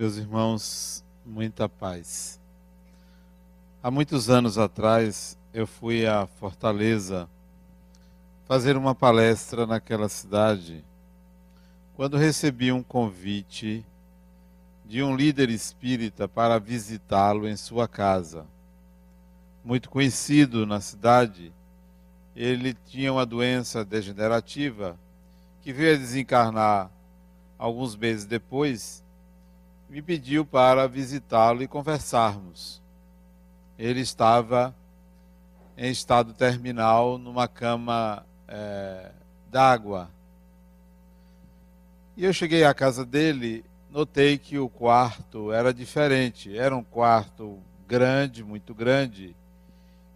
Meus irmãos, muita paz. Há muitos anos atrás, eu fui a Fortaleza fazer uma palestra naquela cidade, quando recebi um convite de um líder espírita para visitá-lo em sua casa. Muito conhecido na cidade, ele tinha uma doença degenerativa que veio a desencarnar alguns meses depois me pediu para visitá-lo e conversarmos. Ele estava em estado terminal numa cama é, d'água. E eu cheguei à casa dele, notei que o quarto era diferente. Era um quarto grande, muito grande,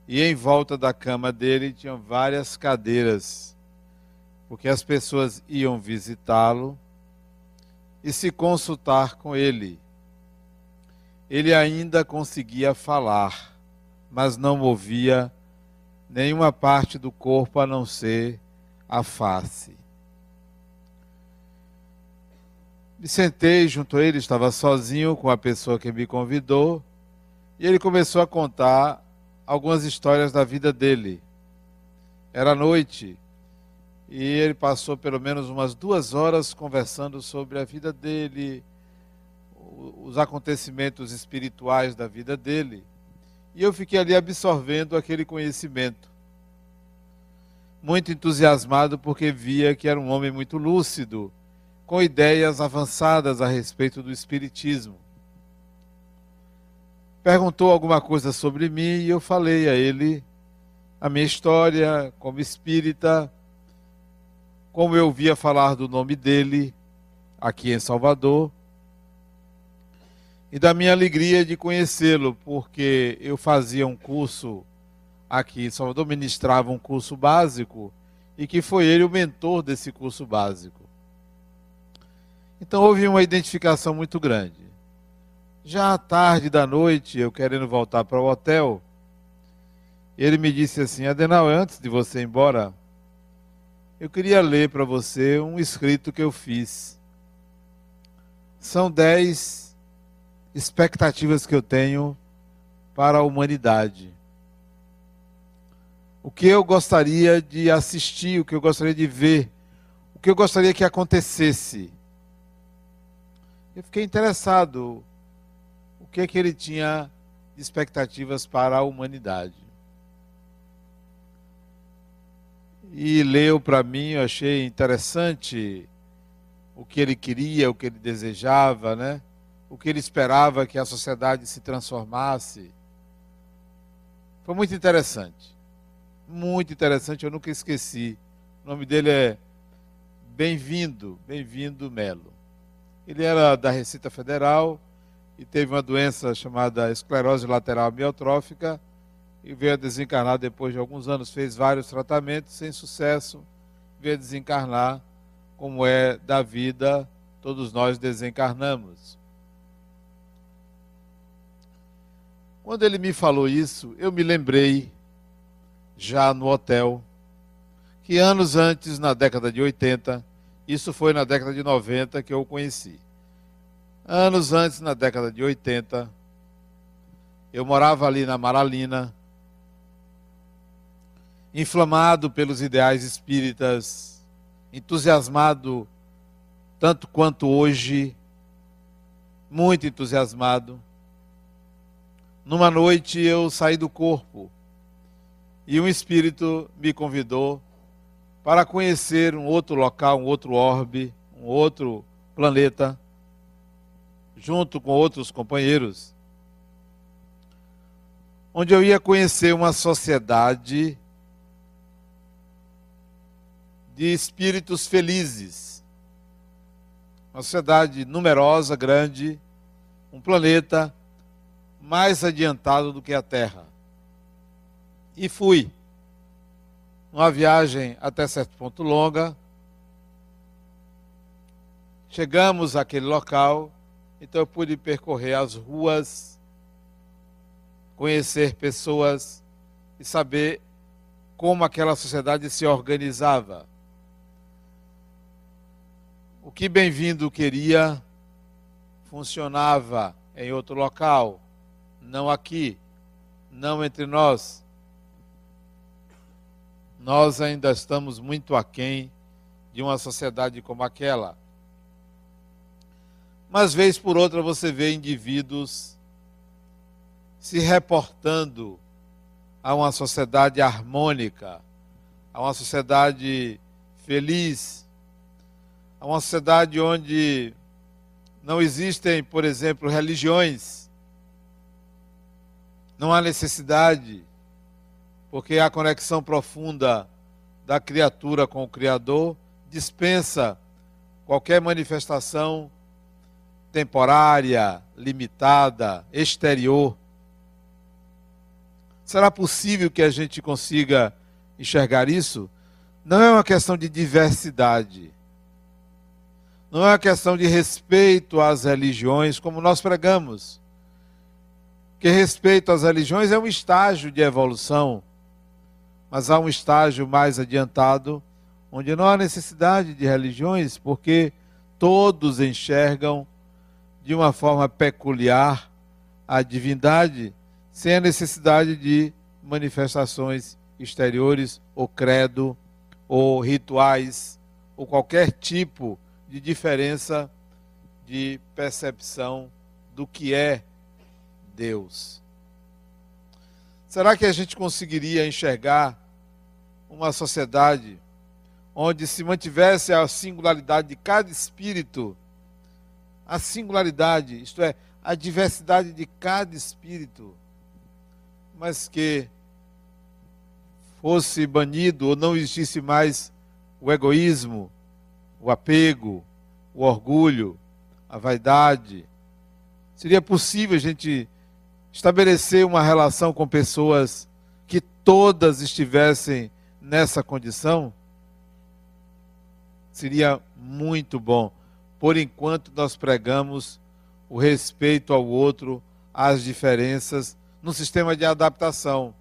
e em volta da cama dele tinham várias cadeiras, porque as pessoas iam visitá-lo e se consultar com ele. Ele ainda conseguia falar, mas não movia nenhuma parte do corpo a não ser a face. Me sentei junto a ele, estava sozinho com a pessoa que me convidou, e ele começou a contar algumas histórias da vida dele. Era noite, e ele passou pelo menos umas duas horas conversando sobre a vida dele, os acontecimentos espirituais da vida dele. E eu fiquei ali absorvendo aquele conhecimento. Muito entusiasmado porque via que era um homem muito lúcido, com ideias avançadas a respeito do espiritismo. Perguntou alguma coisa sobre mim e eu falei a ele a minha história como espírita como eu via falar do nome dele aqui em Salvador, e da minha alegria de conhecê-lo, porque eu fazia um curso aqui em Salvador, ministrava um curso básico, e que foi ele o mentor desse curso básico. Então houve uma identificação muito grande. Já à tarde da noite, eu querendo voltar para o hotel, ele me disse assim: Adenal, antes de você ir embora, eu queria ler para você um escrito que eu fiz. São dez expectativas que eu tenho para a humanidade. O que eu gostaria de assistir, o que eu gostaria de ver, o que eu gostaria que acontecesse. Eu fiquei interessado o que é que ele tinha de expectativas para a humanidade. E leu para mim, eu achei interessante o que ele queria, o que ele desejava, né? O que ele esperava que a sociedade se transformasse. Foi muito interessante. Muito interessante, eu nunca esqueci. O nome dele é Bem-vindo, Bem-vindo Melo. Ele era da Receita Federal e teve uma doença chamada esclerose lateral amiotrófica e veio a desencarnar depois de alguns anos, fez vários tratamentos sem sucesso, veio a desencarnar, como é da vida, todos nós desencarnamos. Quando ele me falou isso, eu me lembrei, já no hotel, que anos antes, na década de 80, isso foi na década de 90 que eu o conheci. Anos antes, na década de 80, eu morava ali na Maralina, inflamado pelos ideais espíritas, entusiasmado tanto quanto hoje, muito entusiasmado. Numa noite eu saí do corpo e um espírito me convidou para conhecer um outro local, um outro orbe, um outro planeta, junto com outros companheiros, onde eu ia conhecer uma sociedade de espíritos felizes. Uma sociedade numerosa, grande, um planeta mais adiantado do que a Terra. E fui. Uma viagem até certo ponto longa. Chegamos àquele local, então eu pude percorrer as ruas, conhecer pessoas e saber como aquela sociedade se organizava o que Bem-vindo queria funcionava em outro local, não aqui, não entre nós. Nós ainda estamos muito aquém de uma sociedade como aquela. Mas, vez por outra, você vê indivíduos se reportando a uma sociedade harmônica, a uma sociedade feliz, a uma sociedade onde não existem, por exemplo, religiões. Não há necessidade, porque a conexão profunda da criatura com o Criador dispensa qualquer manifestação temporária, limitada, exterior. Será possível que a gente consiga enxergar isso? Não é uma questão de diversidade não é uma questão de respeito às religiões, como nós pregamos. Que respeito às religiões é um estágio de evolução, mas há um estágio mais adiantado, onde não há necessidade de religiões, porque todos enxergam de uma forma peculiar a divindade, sem a necessidade de manifestações exteriores, ou credo, ou rituais, ou qualquer tipo de diferença de percepção do que é Deus. Será que a gente conseguiria enxergar uma sociedade onde se mantivesse a singularidade de cada espírito, a singularidade, isto é, a diversidade de cada espírito, mas que fosse banido ou não existisse mais o egoísmo, o apego, o orgulho, a vaidade. Seria possível a gente estabelecer uma relação com pessoas que todas estivessem nessa condição? Seria muito bom. Por enquanto, nós pregamos o respeito ao outro, às diferenças, no sistema de adaptação.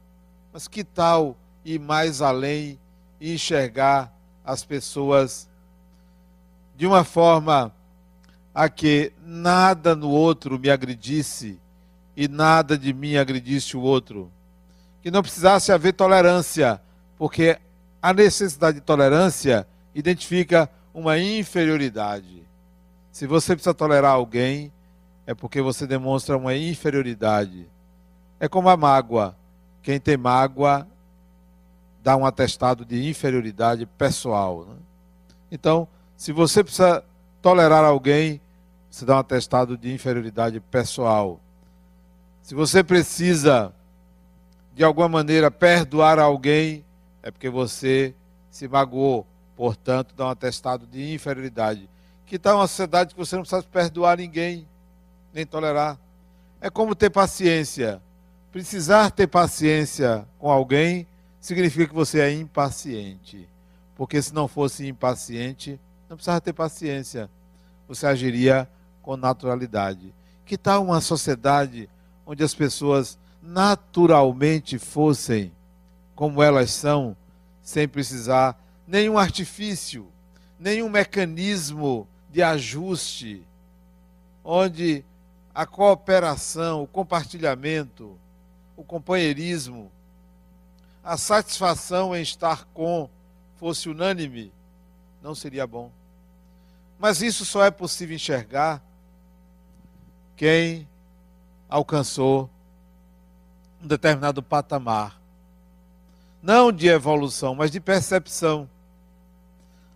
Mas que tal ir mais além e enxergar as pessoas de uma forma a que nada no outro me agredisse e nada de mim agredisse o outro. Que não precisasse haver tolerância, porque a necessidade de tolerância identifica uma inferioridade. Se você precisa tolerar alguém, é porque você demonstra uma inferioridade. É como a mágoa. Quem tem mágoa dá um atestado de inferioridade pessoal. Né? Então, se você precisa tolerar alguém, você dá um atestado de inferioridade pessoal. Se você precisa, de alguma maneira, perdoar alguém, é porque você se magoou. Portanto, dá um atestado de inferioridade. Que tal uma sociedade que você não precisa perdoar ninguém, nem tolerar? É como ter paciência. Precisar ter paciência com alguém significa que você é impaciente. Porque se não fosse impaciente, não precisava ter paciência. Você agiria com naturalidade. Que tal uma sociedade onde as pessoas naturalmente fossem como elas são, sem precisar nenhum artifício, nenhum mecanismo de ajuste, onde a cooperação, o compartilhamento, o companheirismo, a satisfação em estar com fosse unânime, não seria bom. Mas isso só é possível enxergar quem alcançou um determinado patamar. Não de evolução, mas de percepção.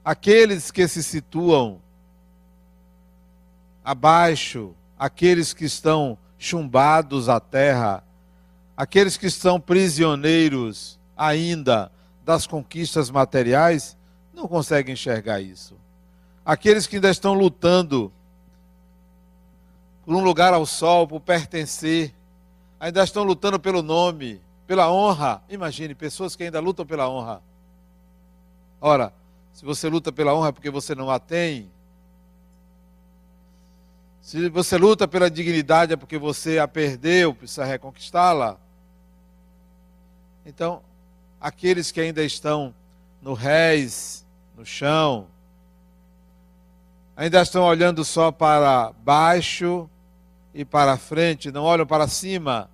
Aqueles que se situam abaixo, aqueles que estão chumbados à terra, aqueles que estão prisioneiros ainda das conquistas materiais, não conseguem enxergar isso aqueles que ainda estão lutando por um lugar ao sol, por pertencer, ainda estão lutando pelo nome, pela honra. Imagine, pessoas que ainda lutam pela honra. Ora, se você luta pela honra é porque você não a tem. Se você luta pela dignidade é porque você a perdeu, precisa reconquistá-la. Então, aqueles que ainda estão no réis, no chão, Ainda estão olhando só para baixo e para frente, não olham para cima.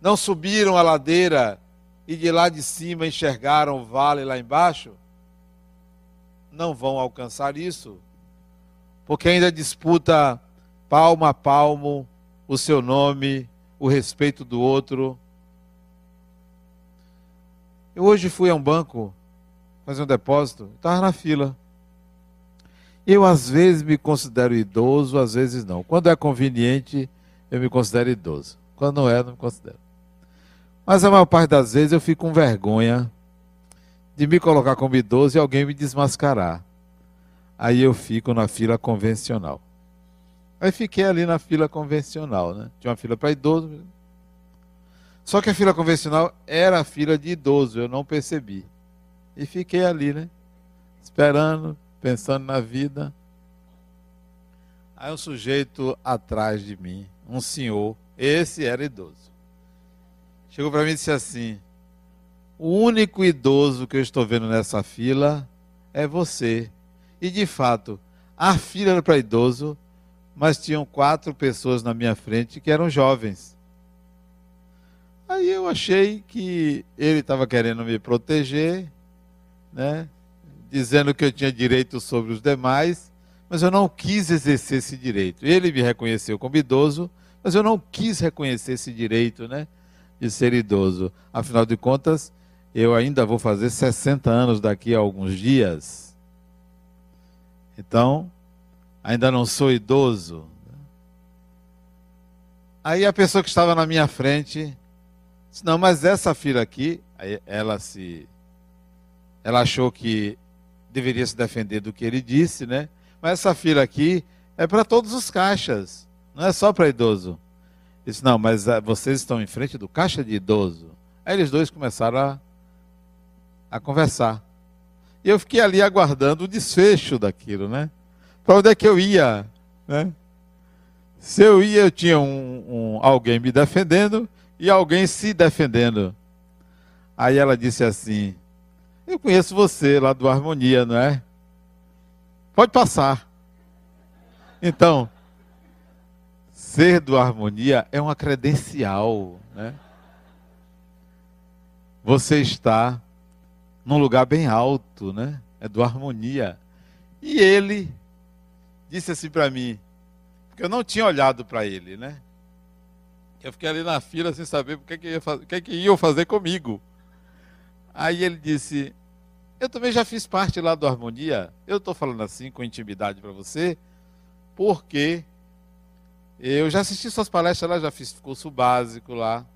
Não subiram a ladeira e de lá de cima enxergaram o vale lá embaixo? Não vão alcançar isso, porque ainda disputa palmo a palmo o seu nome, o respeito do outro. Eu hoje fui a um banco fazer um depósito, estava na fila. Eu às vezes me considero idoso, às vezes não. Quando é conveniente, eu me considero idoso. Quando não é, não me considero. Mas a maior parte das vezes eu fico com vergonha de me colocar como idoso e alguém me desmascarar. Aí eu fico na fila convencional. Aí fiquei ali na fila convencional, né? Tinha uma fila para idoso. Só que a fila convencional era a fila de idoso, eu não percebi. E fiquei ali, né? Esperando, pensando na vida. Aí um sujeito atrás de mim, um senhor, esse era idoso. Chegou para mim e disse assim: O único idoso que eu estou vendo nessa fila é você. E de fato, a fila era para idoso, mas tinham quatro pessoas na minha frente que eram jovens. Aí eu achei que ele estava querendo me proteger, né? Dizendo que eu tinha direito sobre os demais, mas eu não quis exercer esse direito. Ele me reconheceu como idoso, mas eu não quis reconhecer esse direito né? de ser idoso. Afinal de contas, eu ainda vou fazer 60 anos daqui a alguns dias. Então, ainda não sou idoso. Aí a pessoa que estava na minha frente disse, não, mas essa filha aqui, ela se. Ela achou que deveria se defender do que ele disse, né? Mas essa fila aqui é para todos os caixas, não é só para idoso. Disse, não, mas ah, vocês estão em frente do caixa de idoso. Aí eles dois começaram a, a conversar. E eu fiquei ali aguardando o desfecho daquilo, né? para onde é que eu ia, né? Se eu ia, eu tinha um, um, alguém me defendendo e alguém se defendendo. Aí ela disse assim: Eu conheço você lá do Harmonia, não é? Pode passar. Então, ser do Harmonia é uma credencial, né? Você está num lugar bem alto, né? É do Harmonia. E ele disse assim para mim, porque eu não tinha olhado para ele, né? Eu fiquei ali na fila sem saber o que, que, ia que, que iam fazer comigo. Aí ele disse: Eu também já fiz parte lá do Harmonia. Eu estou falando assim com intimidade para você, porque eu já assisti suas palestras lá, já fiz curso básico lá.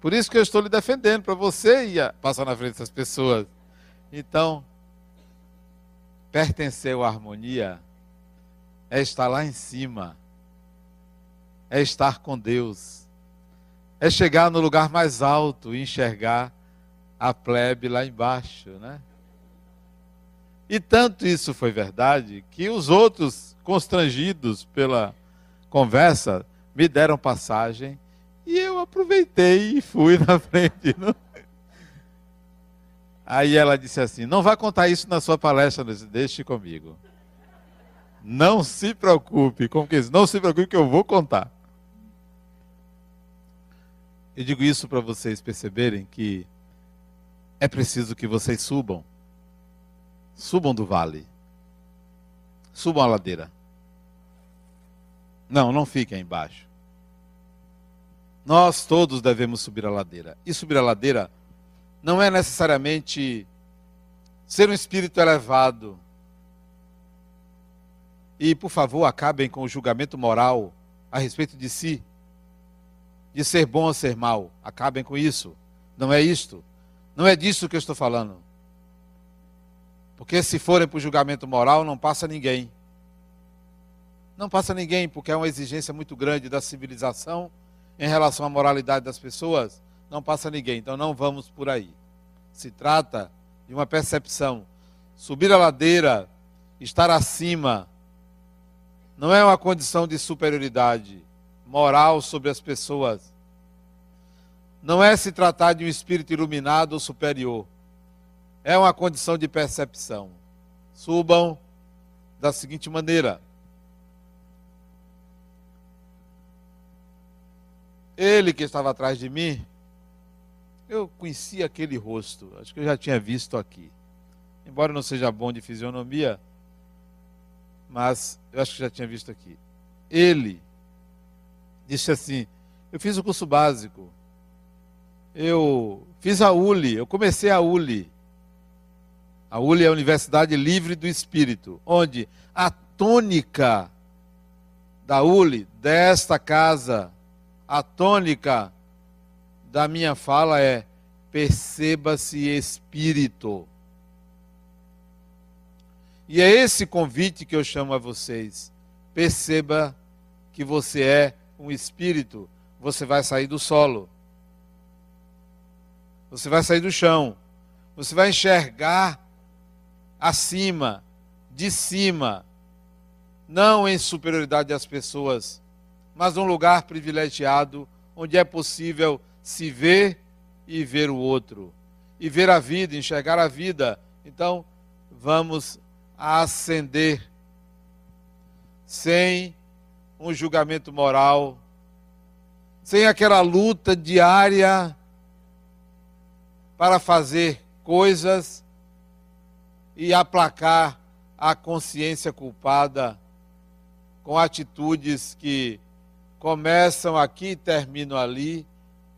Por isso que eu estou lhe defendendo, para você ir passar na frente dessas pessoas. Então, pertencer à harmonia é estar lá em cima, é estar com Deus, é chegar no lugar mais alto e enxergar a plebe lá embaixo, né? E tanto isso foi verdade que os outros, constrangidos pela conversa, me deram passagem e eu aproveitei e fui na frente. Não? Aí ela disse assim: Não vai contar isso na sua palestra, deixe comigo. Não se preocupe, como que diz? Não se preocupe que eu vou contar. Eu digo isso para vocês perceberem que é preciso que vocês subam. Subam do vale. Subam a ladeira. Não, não fiquem embaixo. Nós todos devemos subir a ladeira. E subir a ladeira não é necessariamente ser um espírito elevado, e, por favor, acabem com o julgamento moral a respeito de si, de ser bom ou ser mal. Acabem com isso. Não é isto. Não é disso que eu estou falando. Porque se forem para o julgamento moral, não passa ninguém. Não passa ninguém, porque é uma exigência muito grande da civilização em relação à moralidade das pessoas. Não passa ninguém. Então não vamos por aí. Se trata de uma percepção. Subir a ladeira, estar acima não é uma condição de superioridade moral sobre as pessoas. Não é se tratar de um espírito iluminado ou superior. É uma condição de percepção. Subam da seguinte maneira: Ele que estava atrás de mim, eu conhecia aquele rosto, acho que eu já tinha visto aqui. Embora não seja bom de fisionomia, mas eu acho que já tinha visto aqui. Ele disse assim: Eu fiz o curso básico, eu fiz a ULI, eu comecei a ULI. A ULI é a Universidade Livre do Espírito, onde a tônica da ULI, desta casa, a tônica da minha fala é: perceba-se espírito. E é esse convite que eu chamo a vocês. Perceba que você é um espírito. Você vai sair do solo. Você vai sair do chão. Você vai enxergar acima, de cima, não em superioridade às pessoas, mas um lugar privilegiado onde é possível se ver e ver o outro, e ver a vida, enxergar a vida. Então, vamos ascender sem um julgamento moral, sem aquela luta diária para fazer coisas e aplacar a consciência culpada com atitudes que começam aqui e terminam ali,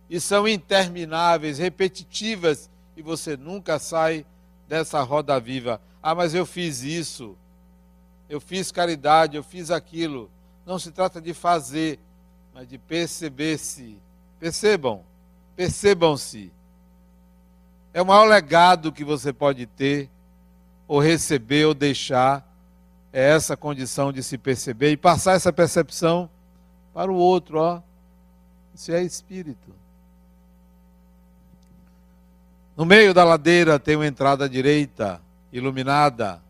e são intermináveis, repetitivas, e você nunca sai dessa roda viva. Ah, mas eu fiz isso, eu fiz caridade, eu fiz aquilo. Não se trata de fazer, mas de perceber-se. Percebam, percebam-se. É o maior legado que você pode ter, ou receber, ou deixar, é essa condição de se perceber e passar essa percepção para o outro, ó. Isso é espírito. No meio da ladeira tem uma entrada direita, iluminada,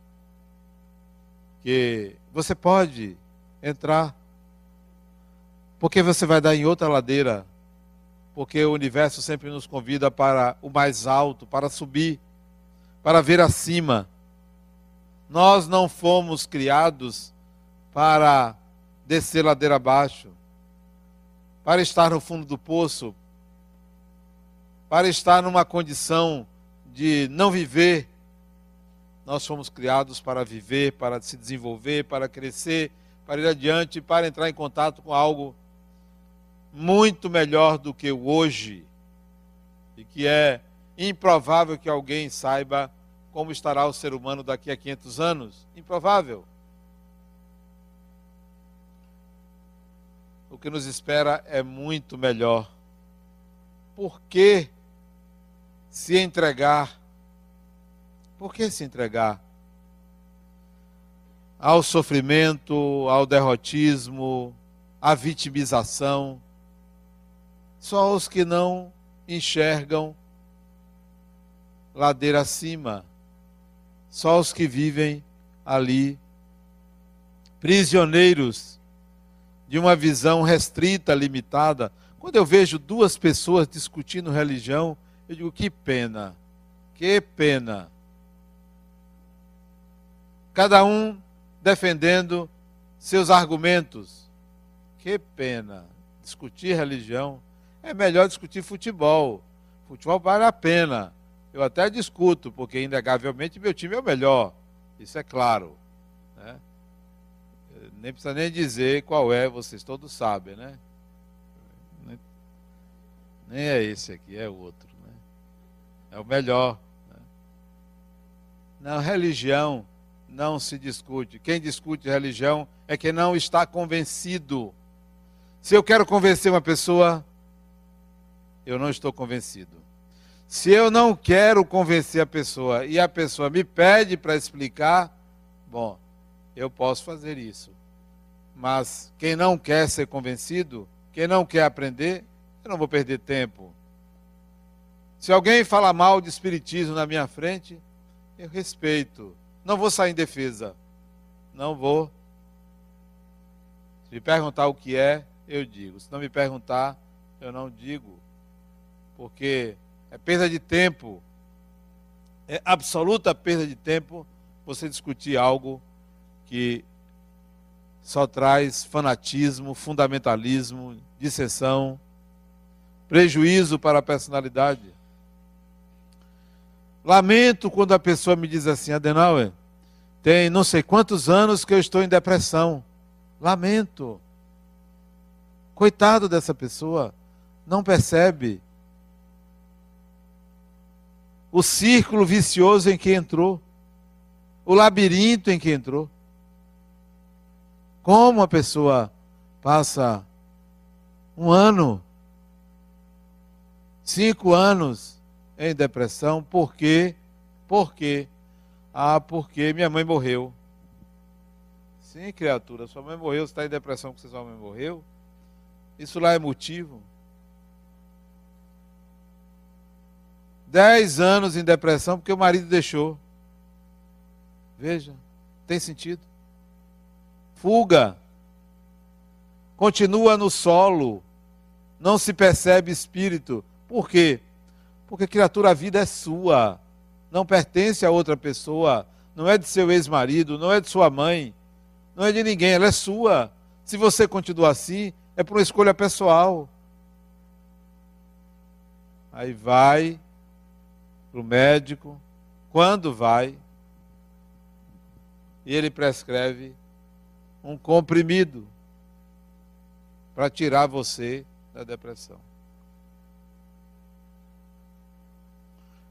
que você pode entrar, porque você vai dar em outra ladeira, porque o universo sempre nos convida para o mais alto, para subir, para ver acima. Nós não fomos criados para descer ladeira abaixo para estar no fundo do poço, para estar numa condição de não viver. Nós fomos criados para viver, para se desenvolver, para crescer, para ir adiante, para entrar em contato com algo muito melhor do que o hoje, e que é improvável que alguém saiba como estará o ser humano daqui a 500 anos. Improvável. o que nos espera é muito melhor. Por que se entregar? Por que se entregar? Ao sofrimento, ao derrotismo, à vitimização. Só os que não enxergam ladeira acima. Só os que vivem ali, prisioneiros de uma visão restrita, limitada. Quando eu vejo duas pessoas discutindo religião, eu digo: que pena, que pena. Cada um defendendo seus argumentos. Que pena. Discutir religião é melhor discutir futebol. Futebol vale a pena. Eu até discuto, porque inegavelmente meu time é o melhor. Isso é claro. Né? nem precisa nem dizer qual é, vocês todos sabem, né? Nem é esse aqui, é outro. Né? É o melhor. Né? Não, religião não se discute. Quem discute religião é quem não está convencido. Se eu quero convencer uma pessoa, eu não estou convencido. Se eu não quero convencer a pessoa e a pessoa me pede para explicar, bom, eu posso fazer isso. Mas quem não quer ser convencido, quem não quer aprender, eu não vou perder tempo. Se alguém fala mal de espiritismo na minha frente, eu respeito. Não vou sair em defesa. Não vou. Se me perguntar o que é, eu digo. Se não me perguntar, eu não digo. Porque é perda de tempo. É absoluta perda de tempo você discutir algo que só traz fanatismo, fundamentalismo, dissensão, prejuízo para a personalidade. Lamento quando a pessoa me diz assim, Adenauer, tem não sei quantos anos que eu estou em depressão. Lamento. Coitado dessa pessoa, não percebe o círculo vicioso em que entrou, o labirinto em que entrou. Como a pessoa passa um ano, cinco anos em depressão, por quê? Por quê? Ah, porque minha mãe morreu. Sim, criatura, sua mãe morreu, você está em depressão porque sua mãe morreu. Isso lá é motivo. Dez anos em depressão porque o marido deixou. Veja, tem sentido. Fuga. Continua no solo. Não se percebe espírito. Por quê? Porque, criatura, a vida é sua. Não pertence a outra pessoa. Não é de seu ex-marido, não é de sua mãe, não é de ninguém, ela é sua. Se você continuar assim, é por uma escolha pessoal. Aí vai para o médico. Quando vai? E ele prescreve um comprimido para tirar você da depressão.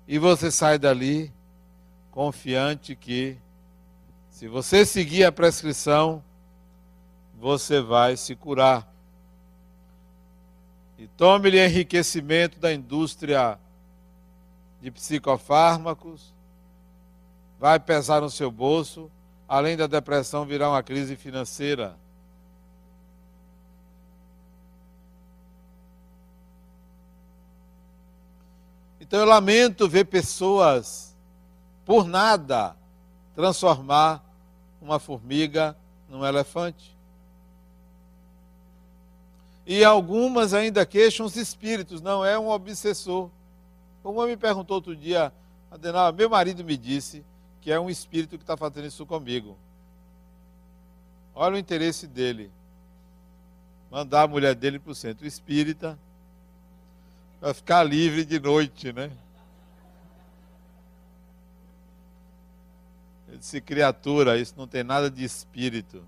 E você sai dali confiante que, se você seguir a prescrição, você vai se curar. E tome-lhe enriquecimento da indústria de psicofármacos, vai pesar no seu bolso, além da depressão virá uma crise financeira. Então eu lamento ver pessoas, por nada, transformar uma formiga num elefante. E algumas ainda queixam os espíritos, não é um obsessor. Uma me perguntou outro dia, Adenal, meu marido me disse que é um espírito que está fazendo isso comigo. Olha o interesse dele. Mandar a mulher dele para o centro espírita para ficar livre de noite, né? Eu disse, criatura, isso não tem nada de espírito.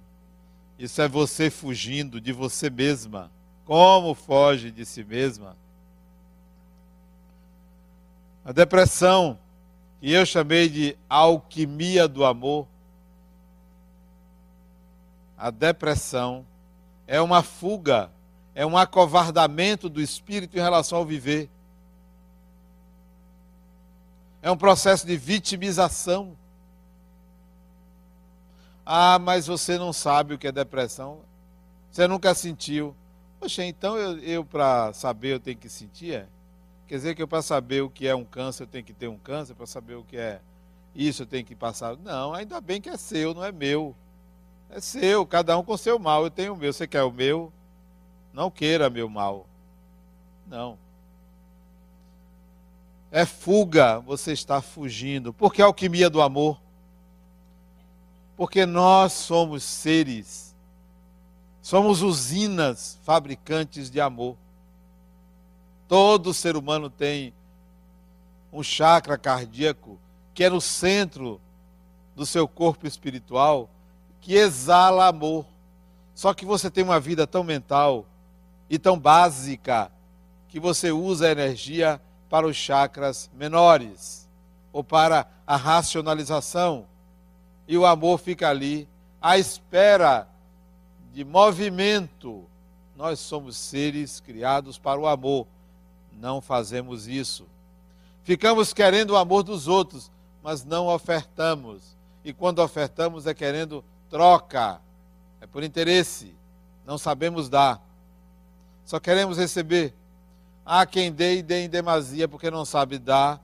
Isso é você fugindo de você mesma. Como foge de si mesma? A depressão, que eu chamei de alquimia do amor, a depressão é uma fuga, é um acovardamento do espírito em relação ao viver. É um processo de vitimização. Ah, mas você não sabe o que é depressão. Você nunca sentiu. Poxa, então eu, eu para saber eu tenho que sentir? É? Quer dizer que eu para saber o que é um câncer, eu tenho que ter um câncer, para saber o que é isso, eu tenho que passar. Não, ainda bem que é seu, não é meu. É seu, cada um com seu mal. Eu tenho o meu. Você quer o meu? Não queira meu mal. Não. É fuga, você está fugindo. Por que alquimia do amor? Porque nós somos seres, somos usinas fabricantes de amor. Todo ser humano tem um chakra cardíaco que é no centro do seu corpo espiritual, que exala amor. Só que você tem uma vida tão mental e tão básica que você usa a energia para os chakras menores ou para a racionalização. E o amor fica ali à espera de movimento. Nós somos seres criados para o amor não fazemos isso. Ficamos querendo o amor dos outros, mas não ofertamos. E quando ofertamos é querendo troca, é por interesse. Não sabemos dar. Só queremos receber. Há quem dê e dê em demasia porque não sabe dar,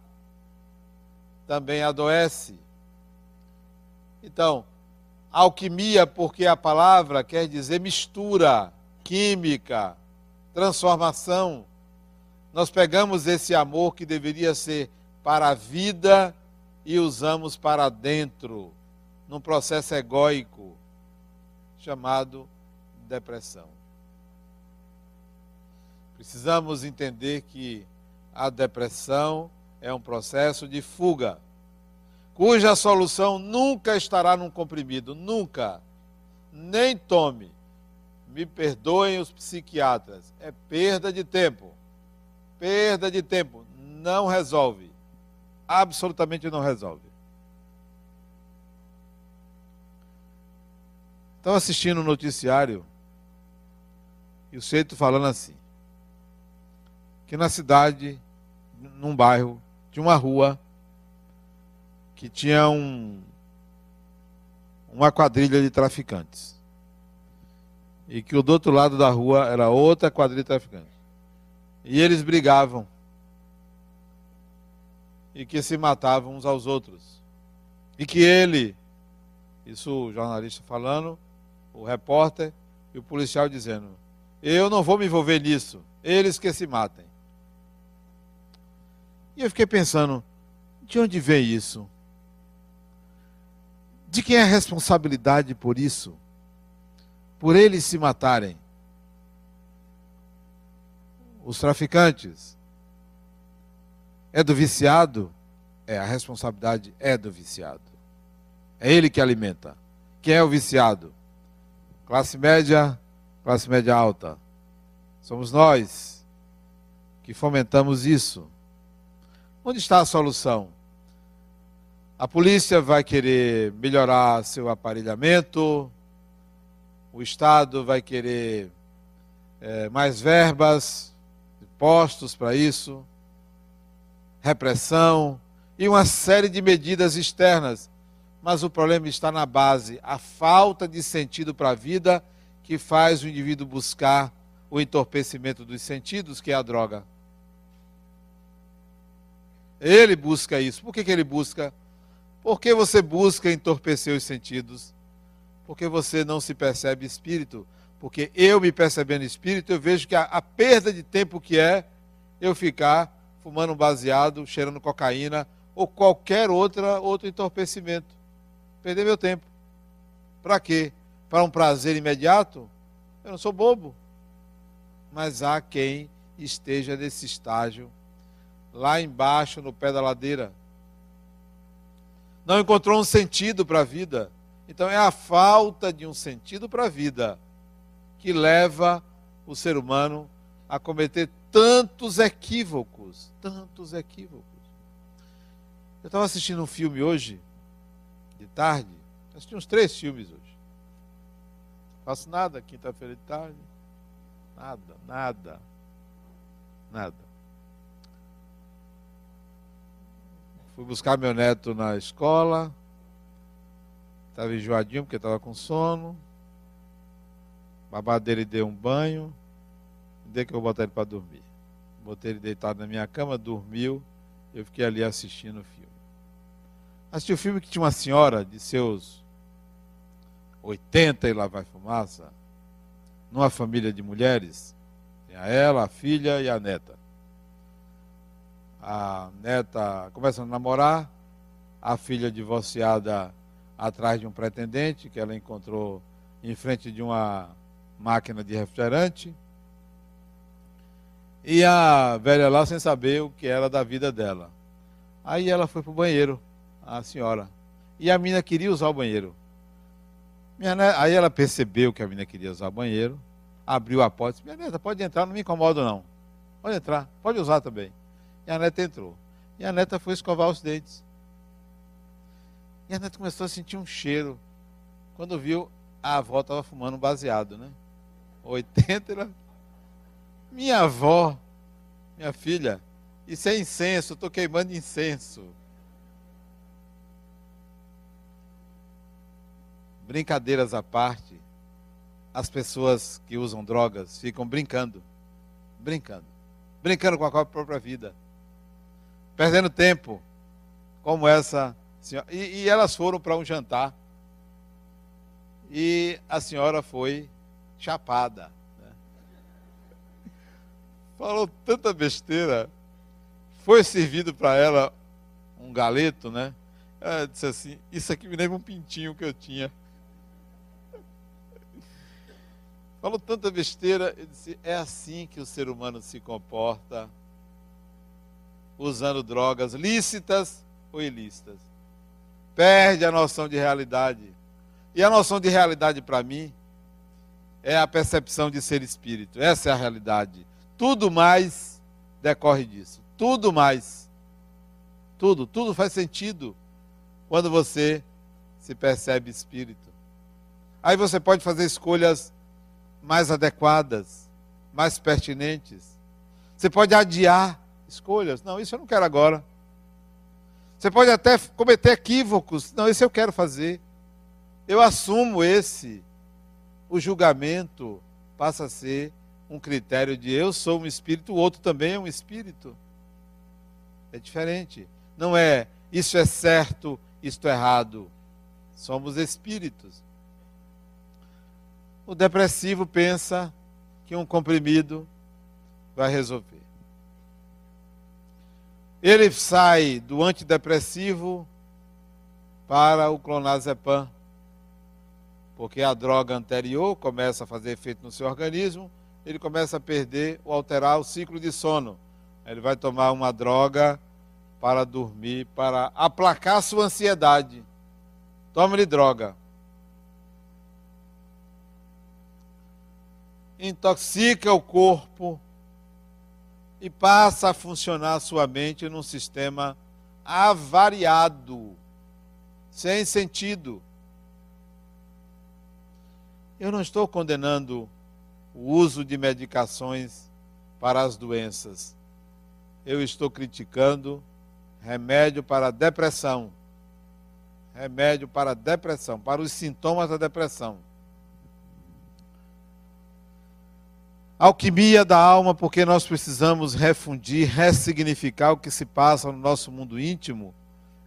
também adoece. Então, alquimia, porque a palavra quer dizer mistura, química, transformação nós pegamos esse amor que deveria ser para a vida e usamos para dentro. num processo egóico chamado depressão. Precisamos entender que a depressão é um processo de fuga, cuja solução nunca estará num comprimido, nunca. Nem tome. Me perdoem os psiquiatras, é perda de tempo. Perda de tempo, não resolve. Absolutamente não resolve. Estava assistindo o um noticiário e o sujeito falando assim: que na cidade, num bairro, tinha uma rua que tinha um, uma quadrilha de traficantes. E que o do outro lado da rua era outra quadrilha de traficantes. E eles brigavam. E que se matavam uns aos outros. E que ele, isso o jornalista falando, o repórter e o policial dizendo: Eu não vou me envolver nisso, eles que se matem. E eu fiquei pensando: de onde vem isso? De quem é a responsabilidade por isso? Por eles se matarem? Os traficantes? É do viciado? É, a responsabilidade é do viciado. É ele que alimenta. Quem é o viciado? Classe média, classe média alta. Somos nós que fomentamos isso. Onde está a solução? A polícia vai querer melhorar seu aparelhamento, o Estado vai querer é, mais verbas, postos para isso, repressão e uma série de medidas externas mas o problema está na base, a falta de sentido para a vida que faz o indivíduo buscar o entorpecimento dos sentidos, que é a droga. Ele busca isso. Por que, que ele busca? Por que você busca entorpecer os sentidos? Porque você não se percebe espírito. Porque eu me percebendo espírito, eu vejo que a, a perda de tempo que é eu ficar fumando baseado, cheirando cocaína ou qualquer outra, outro entorpecimento perder meu tempo. Para quê? Para um prazer imediato? Eu não sou bobo. Mas há quem esteja nesse estágio, lá embaixo, no pé da ladeira. Não encontrou um sentido para a vida. Então é a falta de um sentido para a vida que leva o ser humano a cometer tantos equívocos, tantos equívocos. Eu estava assistindo um filme hoje de tarde. Assisti uns três filmes hoje. Faço nada quinta-feira de tarde. Nada, nada. Nada. Fui buscar meu neto na escola. Estava enjoadinho porque estava com sono. Babá dele deu um banho. Dei que eu vou botar ele para dormir. Botei ele deitado na minha cama, dormiu. Eu fiquei ali assistindo o filme. Assisti o filme que tinha uma senhora de seus 80 e lá vai fumaça, numa família de mulheres. Tinha ela, a filha e a neta. A neta começa a namorar, a filha divorciada atrás de um pretendente que ela encontrou em frente de uma máquina de refrigerante. E a velha lá sem saber o que era da vida dela. Aí ela foi para o banheiro a senhora. E a menina queria usar o banheiro. Aí ela percebeu que a menina queria usar o banheiro, abriu a porta e disse, minha neta, pode entrar, não me incomoda não. Pode entrar, pode usar também. E a neta entrou. E a neta foi escovar os dentes. E a neta começou a sentir um cheiro. Quando viu, a avó estava fumando baseado, né? 80 era... Minha avó, minha filha, isso é incenso, estou queimando incenso. brincadeiras à parte, as pessoas que usam drogas ficam brincando, brincando, brincando com a própria vida, perdendo tempo, como essa senhora. E, e elas foram para um jantar e a senhora foi chapada. Né? Falou tanta besteira. Foi servido para ela um galeto, né? Ah, disse assim: Isso aqui me lembra um pintinho que eu tinha. Falou tanta besteira. Eu disse: É assim que o ser humano se comporta, usando drogas lícitas ou ilícitas. Perde a noção de realidade. E a noção de realidade para mim é a percepção de ser espírito. Essa é a realidade. Tudo mais decorre disso. Tudo mais. Tudo, tudo faz sentido quando você se percebe espírito. Aí você pode fazer escolhas mais adequadas, mais pertinentes. Você pode adiar escolhas. Não, isso eu não quero agora. Você pode até cometer equívocos. Não, isso eu quero fazer. Eu assumo esse. O julgamento passa a ser um critério de eu sou um espírito, o outro também é um espírito. É diferente. Não é isso é certo, isto é errado. Somos espíritos. O depressivo pensa que um comprimido vai resolver. Ele sai do antidepressivo para o clonazepam, porque a droga anterior começa a fazer efeito no seu organismo, ele começa a perder ou alterar o ciclo de sono. Ele vai tomar uma droga para dormir, para aplacar sua ansiedade. Tome-lhe droga. Intoxica o corpo e passa a funcionar sua mente num sistema avariado, sem sentido. Eu não estou condenando o uso de medicações para as doenças. Eu estou criticando remédio para depressão. Remédio para depressão, para os sintomas da depressão. Alquimia da alma, porque nós precisamos refundir, ressignificar o que se passa no nosso mundo íntimo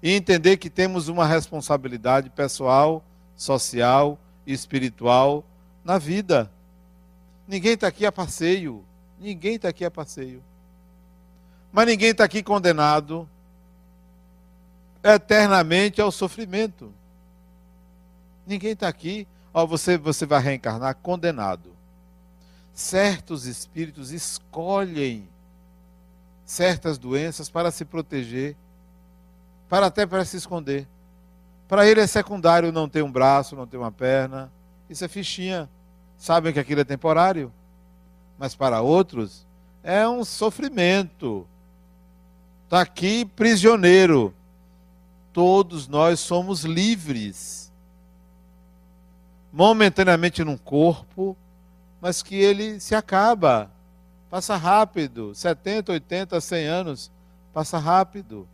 e entender que temos uma responsabilidade pessoal, social espiritual na vida. Ninguém está aqui a passeio. Ninguém está aqui a passeio. Mas ninguém está aqui condenado eternamente ao sofrimento. Ninguém está aqui, ó, você, você vai reencarnar condenado. Certos espíritos escolhem certas doenças para se proteger, para até para se esconder. Para ele é secundário não ter um braço, não ter uma perna. Isso é fichinha. Sabem que aquilo é temporário. Mas para outros é um sofrimento. Está aqui prisioneiro todos nós somos livres. Momentaneamente num corpo, mas que ele se acaba. Passa rápido. 70, 80, 100 anos. Passa rápido.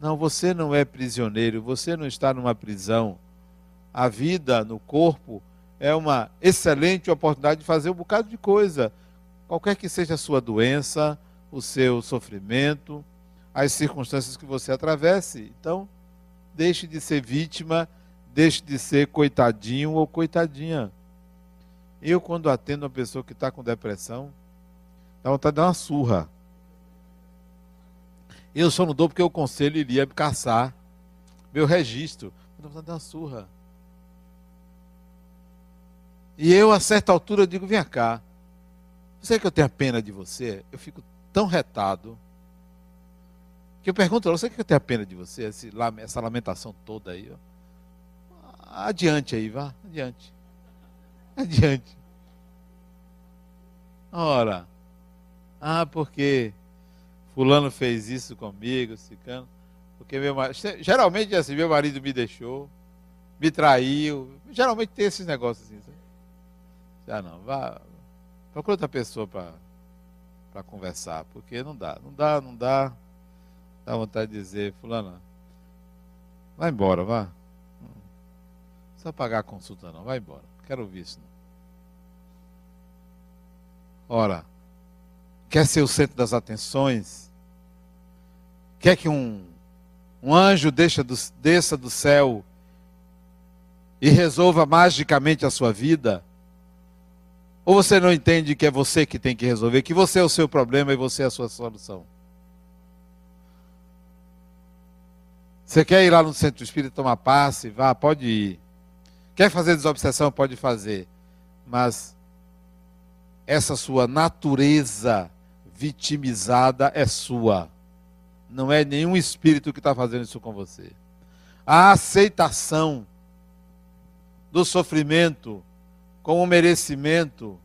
Não, você não é prisioneiro, você não está numa prisão. A vida no corpo é uma excelente oportunidade de fazer um bocado de coisa. Qualquer que seja a sua doença, o seu sofrimento, as circunstâncias que você atravesse. Então, deixe de ser vítima, deixe de ser coitadinho ou coitadinha. Eu, quando atendo uma pessoa que está com depressão, dá vontade de dar uma surra. Eu só não dou porque o conselho iria me caçar. Meu registro. Dá vontade de dar uma surra. E eu, a certa altura, digo: vem cá. Você que eu tenho pena de você? Eu fico tão retado que eu pergunto, você que tem a pena de você, essa lamentação toda aí? Ó. Adiante aí, vá, adiante. Adiante. Ora, ah, porque fulano fez isso comigo, cicano, porque meu marido, geralmente assim, meu marido me deixou, me traiu, geralmente tem esses negócios assim. Sabe? Já não, vá, procura outra pessoa para conversar, porque não dá, não dá, não dá. Dá vontade de dizer, fulano, vai embora, vá. Não precisa pagar a consulta não, vai embora. Não quero ouvir isso não. Ora, quer ser o centro das atenções? Quer que um, um anjo deixa do, desça do céu e resolva magicamente a sua vida? Ou você não entende que é você que tem que resolver, que você é o seu problema e você é a sua solução? Você quer ir lá no centro espírita tomar passe? Vá, pode ir. Quer fazer desobsessão? Pode fazer. Mas essa sua natureza vitimizada é sua. Não é nenhum espírito que está fazendo isso com você. A aceitação do sofrimento como merecimento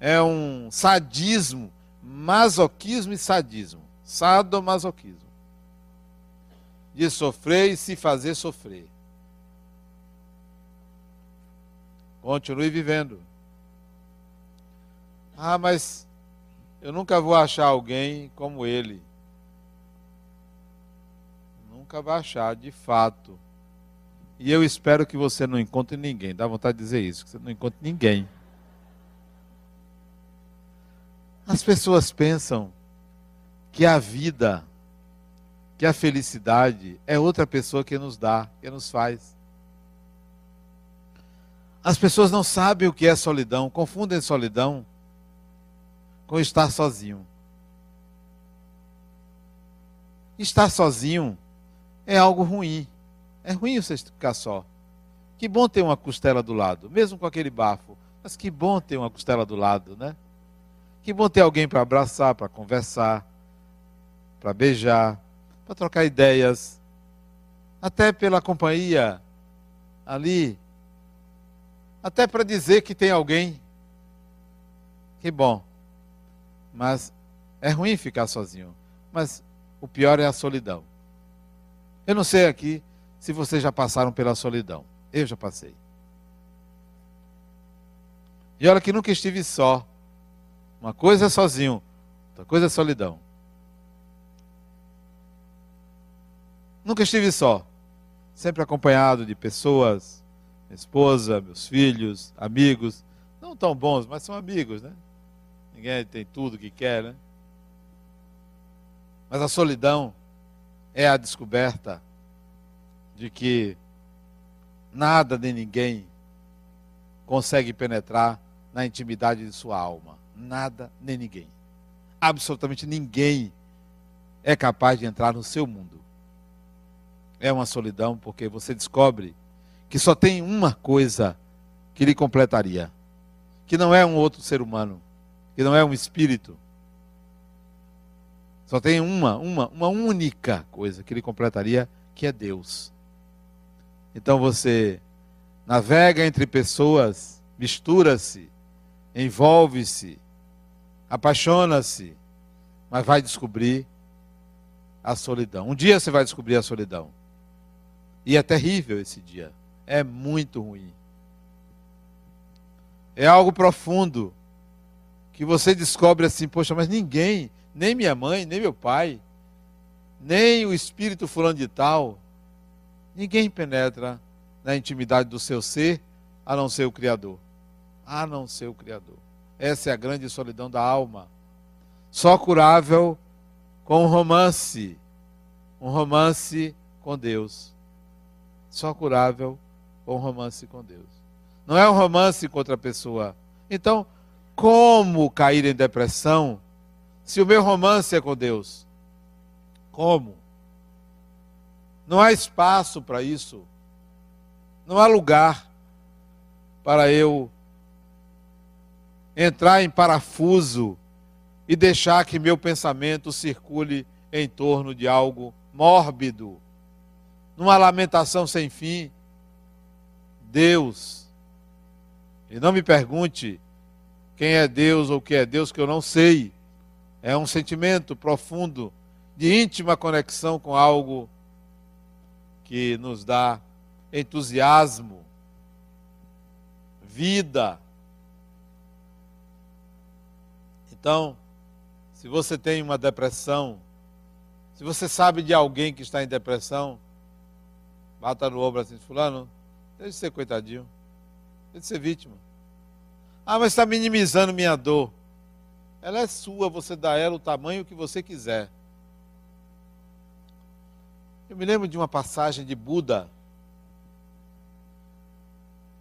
é um sadismo, masoquismo e sadismo. Sadomasoquismo. De sofrer e se fazer sofrer. Continue vivendo. Ah, mas eu nunca vou achar alguém como ele. Nunca vai achar, de fato. E eu espero que você não encontre ninguém. Dá vontade de dizer isso, que você não encontre ninguém. As pessoas pensam que a vida, que a felicidade é outra pessoa que nos dá, que nos faz. As pessoas não sabem o que é solidão, confundem solidão com estar sozinho. Estar sozinho é algo ruim. É ruim você ficar só. Que bom ter uma costela do lado, mesmo com aquele bafo. Mas que bom ter uma costela do lado, né? Que bom ter alguém para abraçar, para conversar, para beijar, para trocar ideias, até pela companhia ali, até para dizer que tem alguém. Que bom. Mas é ruim ficar sozinho. Mas o pior é a solidão. Eu não sei aqui se vocês já passaram pela solidão. Eu já passei. E olha que nunca estive só. Uma coisa é sozinho, outra coisa é solidão. Nunca estive só. Sempre acompanhado de pessoas, minha esposa, meus filhos, amigos. Não tão bons, mas são amigos, né? Ninguém tem tudo que quer, né? Mas a solidão é a descoberta de que nada nem ninguém consegue penetrar na intimidade de sua alma. Nada nem ninguém. Absolutamente ninguém é capaz de entrar no seu mundo. É uma solidão porque você descobre que só tem uma coisa que lhe completaria, que não é um outro ser humano, que não é um espírito. Só tem uma, uma, uma única coisa que ele completaria, que é Deus. Então você navega entre pessoas, mistura-se, envolve-se, apaixona-se, mas vai descobrir a solidão. Um dia você vai descobrir a solidão. E é terrível esse dia. É muito ruim. É algo profundo que você descobre assim, poxa, mas ninguém, nem minha mãe, nem meu pai, nem o espírito fulano de tal, ninguém penetra na intimidade do seu ser, a não ser o Criador. A não ser o Criador. Essa é a grande solidão da alma. Só curável com um romance. Um romance com Deus. Só curável com um romance com Deus. Não é um romance com outra pessoa. Então, como cair em depressão se o meu romance é com Deus? Como? Não há espaço para isso. Não há lugar para eu entrar em parafuso e deixar que meu pensamento circule em torno de algo mórbido, numa lamentação sem fim. Deus. E não me pergunte quem é Deus ou o que é Deus, que eu não sei. É um sentimento profundo de íntima conexão com algo que nos dá entusiasmo, vida. Então, se você tem uma depressão, se você sabe de alguém que está em depressão, bata no ombro assim, fulano, deixe de ser coitadinho, deixe de ser vítima. Ah, mas está minimizando minha dor. Ela é sua, você dá ela o tamanho que você quiser. Eu me lembro de uma passagem de Buda.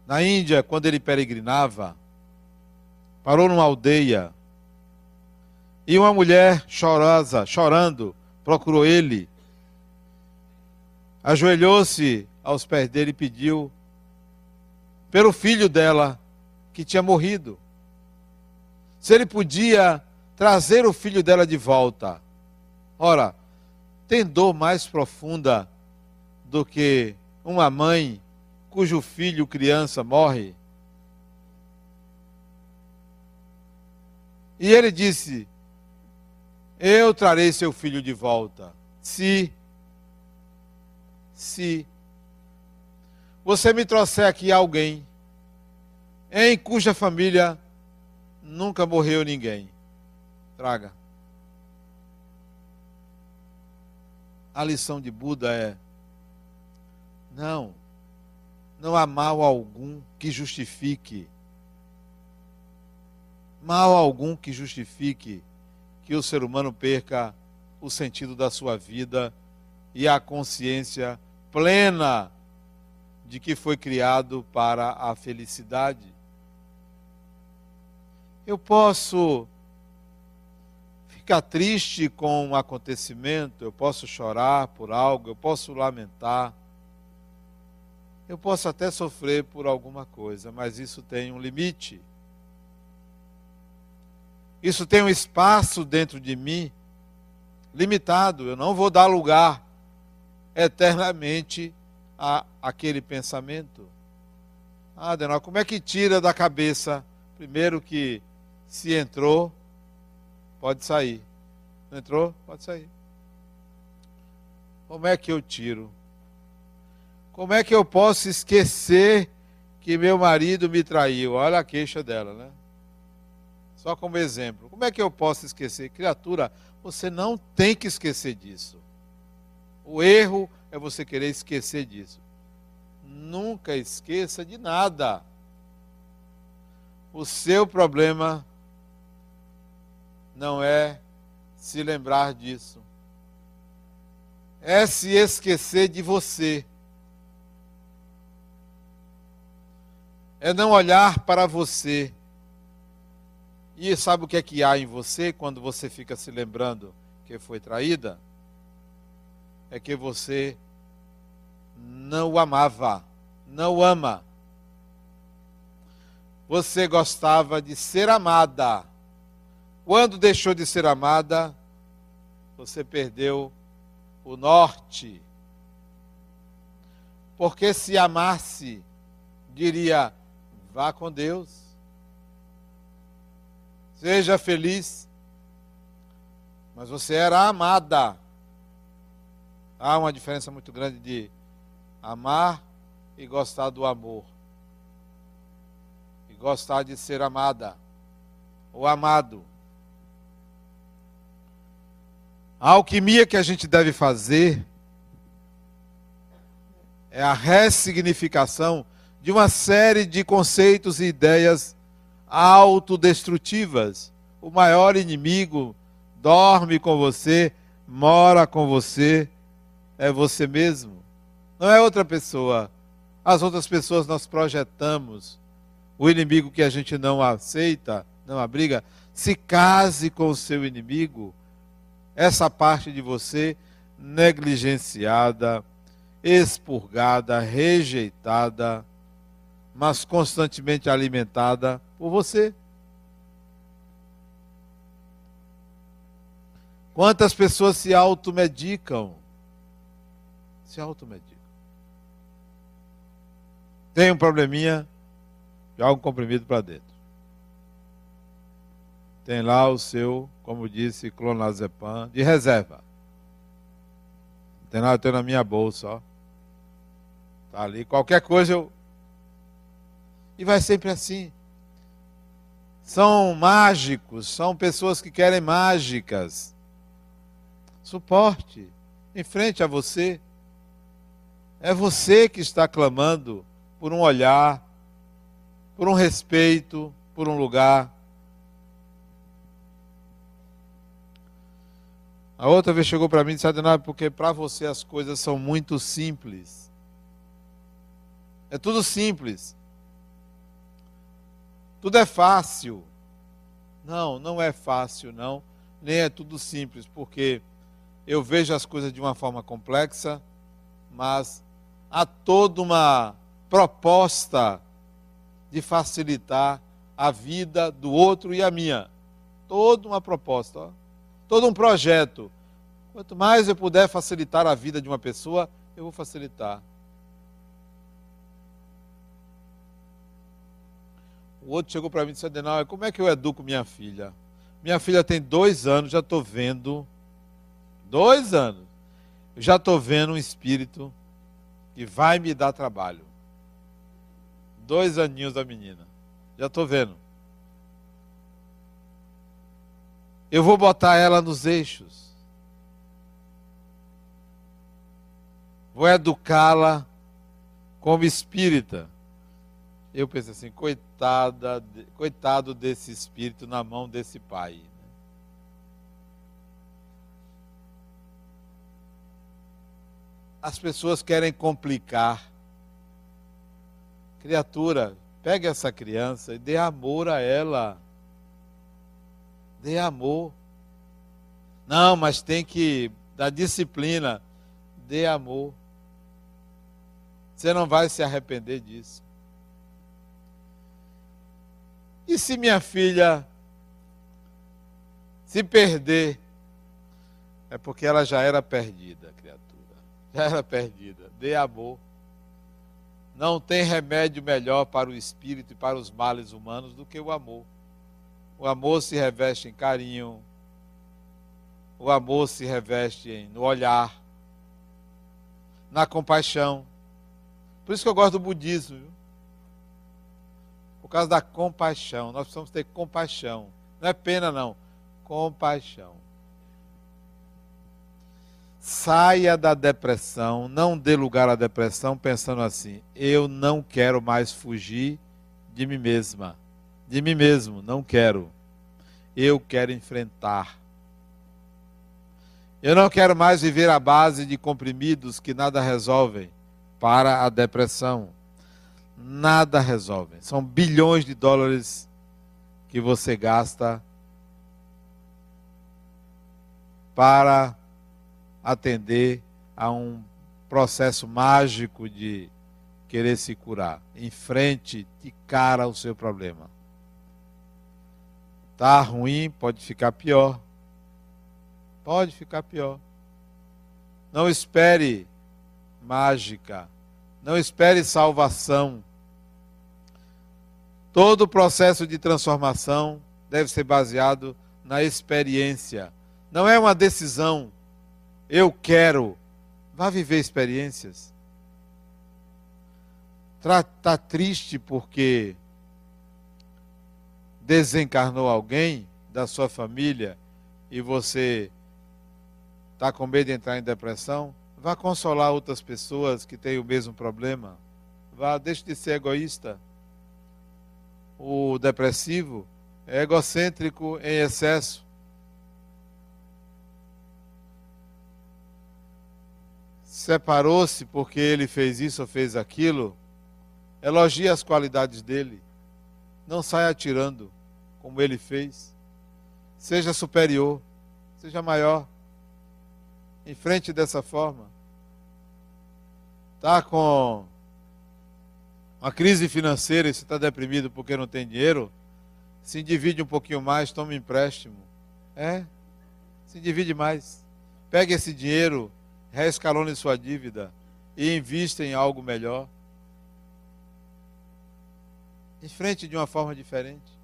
Na Índia, quando ele peregrinava, parou numa aldeia e uma mulher chorosa, chorando, procurou ele. ajoelhou-se aos pés dele e pediu pelo filho dela que tinha morrido. Se ele podia trazer o filho dela de volta. Ora, tem dor mais profunda do que uma mãe cujo filho, criança, morre? E ele disse: Eu trarei seu filho de volta. Se, se você me trouxer aqui alguém em cuja família nunca morreu ninguém, traga. A lição de Buda é: não, não há mal algum que justifique mal algum que justifique que o ser humano perca o sentido da sua vida e a consciência plena de que foi criado para a felicidade. Eu posso ficar triste com um acontecimento, eu posso chorar por algo, eu posso lamentar, eu posso até sofrer por alguma coisa, mas isso tem um limite. Isso tem um espaço dentro de mim limitado. Eu não vou dar lugar eternamente a aquele pensamento. Ah, Denal, como é que tira da cabeça? Primeiro que se entrou, pode sair. Não entrou? Pode sair. Como é que eu tiro? Como é que eu posso esquecer que meu marido me traiu? Olha a queixa dela, né? Só como exemplo. Como é que eu posso esquecer? Criatura, você não tem que esquecer disso. O erro é você querer esquecer disso. Nunca esqueça de nada. O seu problema não é se lembrar disso. É se esquecer de você. É não olhar para você e sabe o que é que há em você quando você fica se lembrando que foi traída? É que você não o amava, não ama. Você gostava de ser amada. Quando deixou de ser amada, você perdeu o norte. Porque se amasse, diria: vá com Deus Seja feliz. Mas você era amada. Há uma diferença muito grande de amar e gostar do amor. E gostar de ser amada. Ou amado. A alquimia que a gente deve fazer é a ressignificação de uma série de conceitos e ideias autodestrutivas. O maior inimigo dorme com você, mora com você, é você mesmo. Não é outra pessoa. As outras pessoas nós projetamos. O inimigo que a gente não aceita, não abriga, se case com o seu inimigo. Essa parte de você negligenciada, expurgada, rejeitada, mas constantemente alimentada por você. Quantas pessoas se automedicam? Se automedicam. Tem um probleminha, joga um comprimido para dentro. Tem lá o seu, como disse, clonazepam de reserva. Tem lá, eu tenho na minha bolsa, ó. Tá ali. Qualquer coisa eu. E vai sempre assim são mágicos, são pessoas que querem mágicas. Suporte em frente a você. É você que está clamando por um olhar, por um respeito, por um lugar. A outra vez chegou para mim e disse: Adenauer, porque para você as coisas são muito simples. É tudo simples. Tudo é fácil. Não, não é fácil, não. Nem é tudo simples, porque eu vejo as coisas de uma forma complexa, mas há toda uma proposta de facilitar a vida do outro e a minha. Toda uma proposta, ó. Todo um projeto. Quanto mais eu puder facilitar a vida de uma pessoa, eu vou facilitar. O outro chegou para mim e disse: Adenal, como é que eu educo minha filha? Minha filha tem dois anos, já estou vendo. Dois anos. Já estou vendo um espírito que vai me dar trabalho. Dois aninhos da menina. Já estou vendo. Eu vou botar ela nos eixos. Vou educá-la como espírita. Eu pensei assim, coitada, coitado desse espírito na mão desse pai. Né? As pessoas querem complicar. Criatura, pegue essa criança e dê amor a ela. Dê amor. Não, mas tem que dar disciplina. Dê amor. Você não vai se arrepender disso. E se minha filha se perder? É porque ela já era perdida, criatura. Já era perdida. Dê amor. Não tem remédio melhor para o espírito e para os males humanos do que o amor. O amor se reveste em carinho. O amor se reveste no olhar, na compaixão. Por isso que eu gosto do budismo. Viu? por causa da compaixão. Nós precisamos ter compaixão. Não é pena, não. Compaixão. Saia da depressão, não dê lugar à depressão pensando assim: eu não quero mais fugir de mim mesma, de mim mesmo, não quero. Eu quero enfrentar. Eu não quero mais viver à base de comprimidos que nada resolvem para a depressão nada resolvem. São bilhões de dólares que você gasta para atender a um processo mágico de querer se curar. Enfrente de cara o seu problema. Tá ruim, pode ficar pior. Pode ficar pior. Não espere mágica. Não espere salvação. Todo o processo de transformação deve ser baseado na experiência. Não é uma decisão. Eu quero. Vá viver experiências. Está triste porque desencarnou alguém da sua família e você está com medo de entrar em depressão? Vá consolar outras pessoas que têm o mesmo problema. Vá, deixe de ser egoísta o depressivo é egocêntrico em excesso. Separou-se porque ele fez isso ou fez aquilo. Elogie as qualidades dele. Não saia atirando como ele fez. Seja superior, seja maior. Enfrente dessa forma. Tá com uma crise financeira e você está deprimido porque não tem dinheiro, se divide um pouquinho mais, toma um empréstimo. É, se divide mais. Pegue esse dinheiro, reescalone sua dívida e invista em algo melhor. Enfrente de uma forma diferente.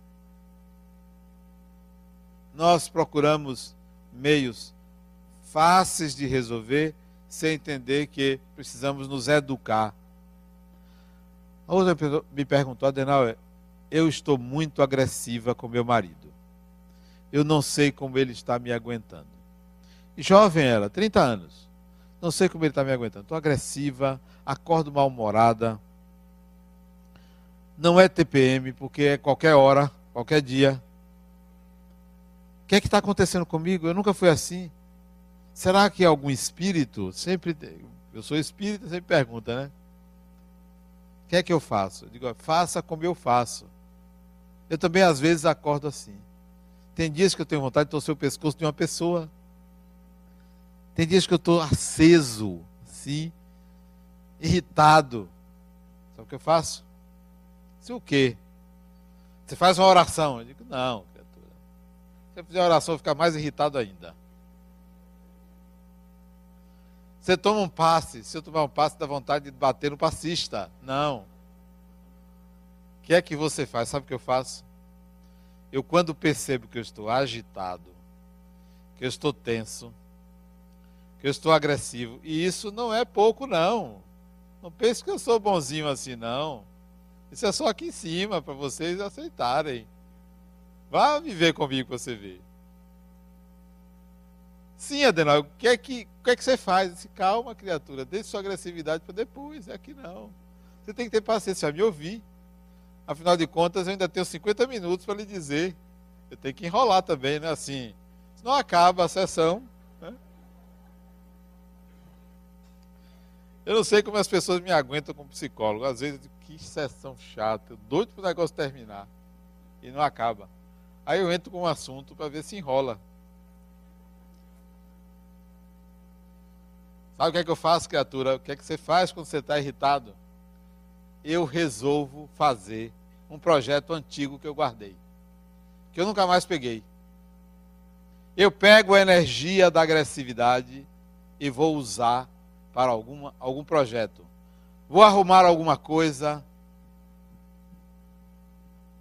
Nós procuramos meios fáceis de resolver sem entender que precisamos nos educar a outra pessoa me perguntou, Adenauer, eu estou muito agressiva com meu marido. Eu não sei como ele está me aguentando. jovem ela, 30 anos. Não sei como ele está me aguentando. Estou agressiva, acordo mal-humorada. Não é TPM, porque é qualquer hora, qualquer dia. O que é que está acontecendo comigo? Eu nunca fui assim. Será que algum espírito? Sempre. Eu sou espírita, sempre pergunta, né? O que é que eu faço? Eu digo, faça como eu faço. Eu também, às vezes, acordo assim. Tem dias que eu tenho vontade de torcer o pescoço de uma pessoa. Tem dias que eu estou aceso, assim. irritado. Sabe o que eu faço? Se o quê? Você faz uma oração. Eu digo, não, eu fizer oração, eu ficar mais irritado ainda. Você toma um passe. Se eu tomar um passe, dá vontade de bater no passista. Não. O que é que você faz? Sabe o que eu faço? Eu, quando percebo que eu estou agitado, que eu estou tenso, que eu estou agressivo, e isso não é pouco, não. Não pense que eu sou bonzinho assim, não. Isso é só aqui em cima, para vocês aceitarem. Vá viver comigo para você ver. Sim, Adenal, o que é que, que, é que você faz? Disse, Calma, criatura, deixe sua agressividade para depois. É aqui não. Você tem que ter paciência, me ouvir. Afinal de contas, eu ainda tenho 50 minutos para lhe dizer. Eu tenho que enrolar também, né? Assim, senão acaba a sessão. Né? Eu não sei como as pessoas me aguentam como psicólogo. Às vezes, que sessão chata. Eu doido para o negócio terminar. E não acaba. Aí eu entro com um assunto para ver se enrola. Sabe o que é que eu faço, criatura? O que é que você faz quando você está irritado? eu resolvo fazer um projeto antigo que eu guardei, que eu nunca mais peguei. Eu pego a energia da agressividade e vou usar para alguma, algum projeto. Vou arrumar alguma coisa.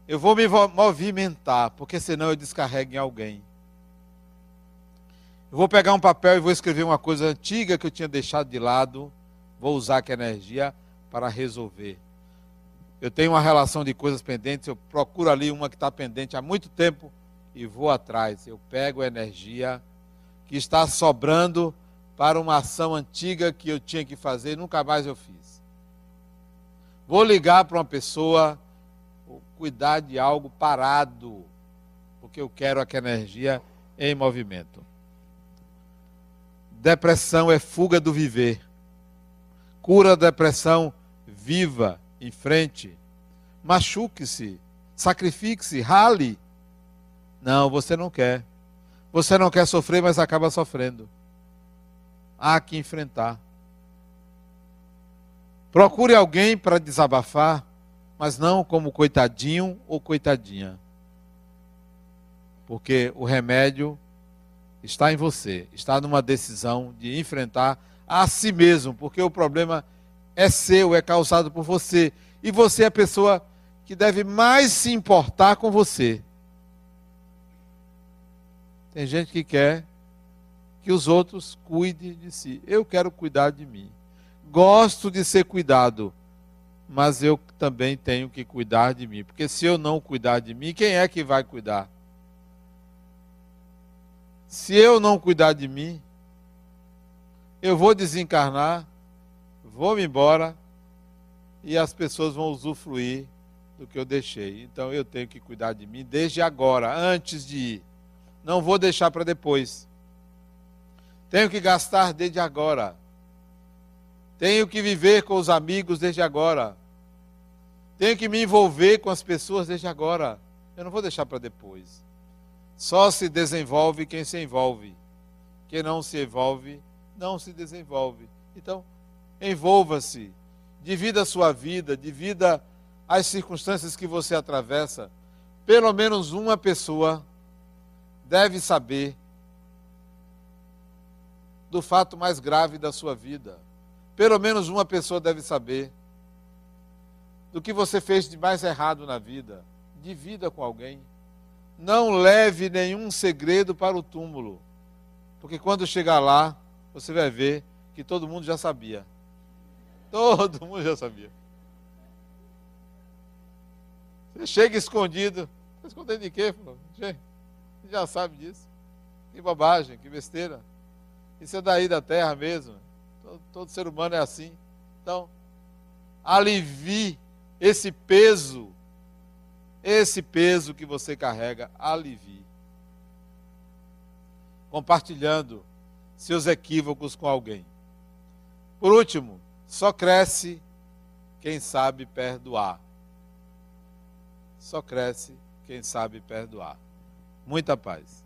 Eu vou me movimentar, porque senão eu descarrego em alguém. Eu vou pegar um papel e vou escrever uma coisa antiga que eu tinha deixado de lado. Vou usar aquela energia para resolver eu tenho uma relação de coisas pendentes, eu procuro ali uma que está pendente há muito tempo e vou atrás. Eu pego a energia que está sobrando para uma ação antiga que eu tinha que fazer e nunca mais eu fiz. Vou ligar para uma pessoa, cuidar de algo parado, porque eu quero aquela energia em movimento. Depressão é fuga do viver. Cura da depressão viva em frente, machuque-se, sacrifique-se, rale. Não, você não quer. Você não quer sofrer, mas acaba sofrendo. Há que enfrentar. Procure alguém para desabafar, mas não como coitadinho ou coitadinha. Porque o remédio está em você, está numa decisão de enfrentar a si mesmo, porque o problema é seu, é causado por você. E você é a pessoa que deve mais se importar com você. Tem gente que quer que os outros cuidem de si. Eu quero cuidar de mim. Gosto de ser cuidado, mas eu também tenho que cuidar de mim. Porque se eu não cuidar de mim, quem é que vai cuidar? Se eu não cuidar de mim, eu vou desencarnar vou-me embora e as pessoas vão usufruir do que eu deixei. Então eu tenho que cuidar de mim desde agora, antes de ir. Não vou deixar para depois. Tenho que gastar desde agora. Tenho que viver com os amigos desde agora. Tenho que me envolver com as pessoas desde agora. Eu não vou deixar para depois. Só se desenvolve quem se envolve. Quem não se envolve, não se desenvolve. Então, envolva-se, divida a sua vida, divida as circunstâncias que você atravessa. Pelo menos uma pessoa deve saber do fato mais grave da sua vida. Pelo menos uma pessoa deve saber do que você fez de mais errado na vida. Divida com alguém. Não leve nenhum segredo para o túmulo, porque quando chegar lá, você vai ver que todo mundo já sabia. Todo mundo já sabia. Você chega escondido. Está escondendo de quê? Você já sabe disso. Que bobagem, que besteira. Isso é daí da terra mesmo. Todo, ser humano é assim. Então, alivie esse peso. Esse peso que você carrega, alivie. Compartilhando seus equívocos com alguém. Por último, só cresce quem sabe perdoar. Só cresce quem sabe perdoar. Muita paz.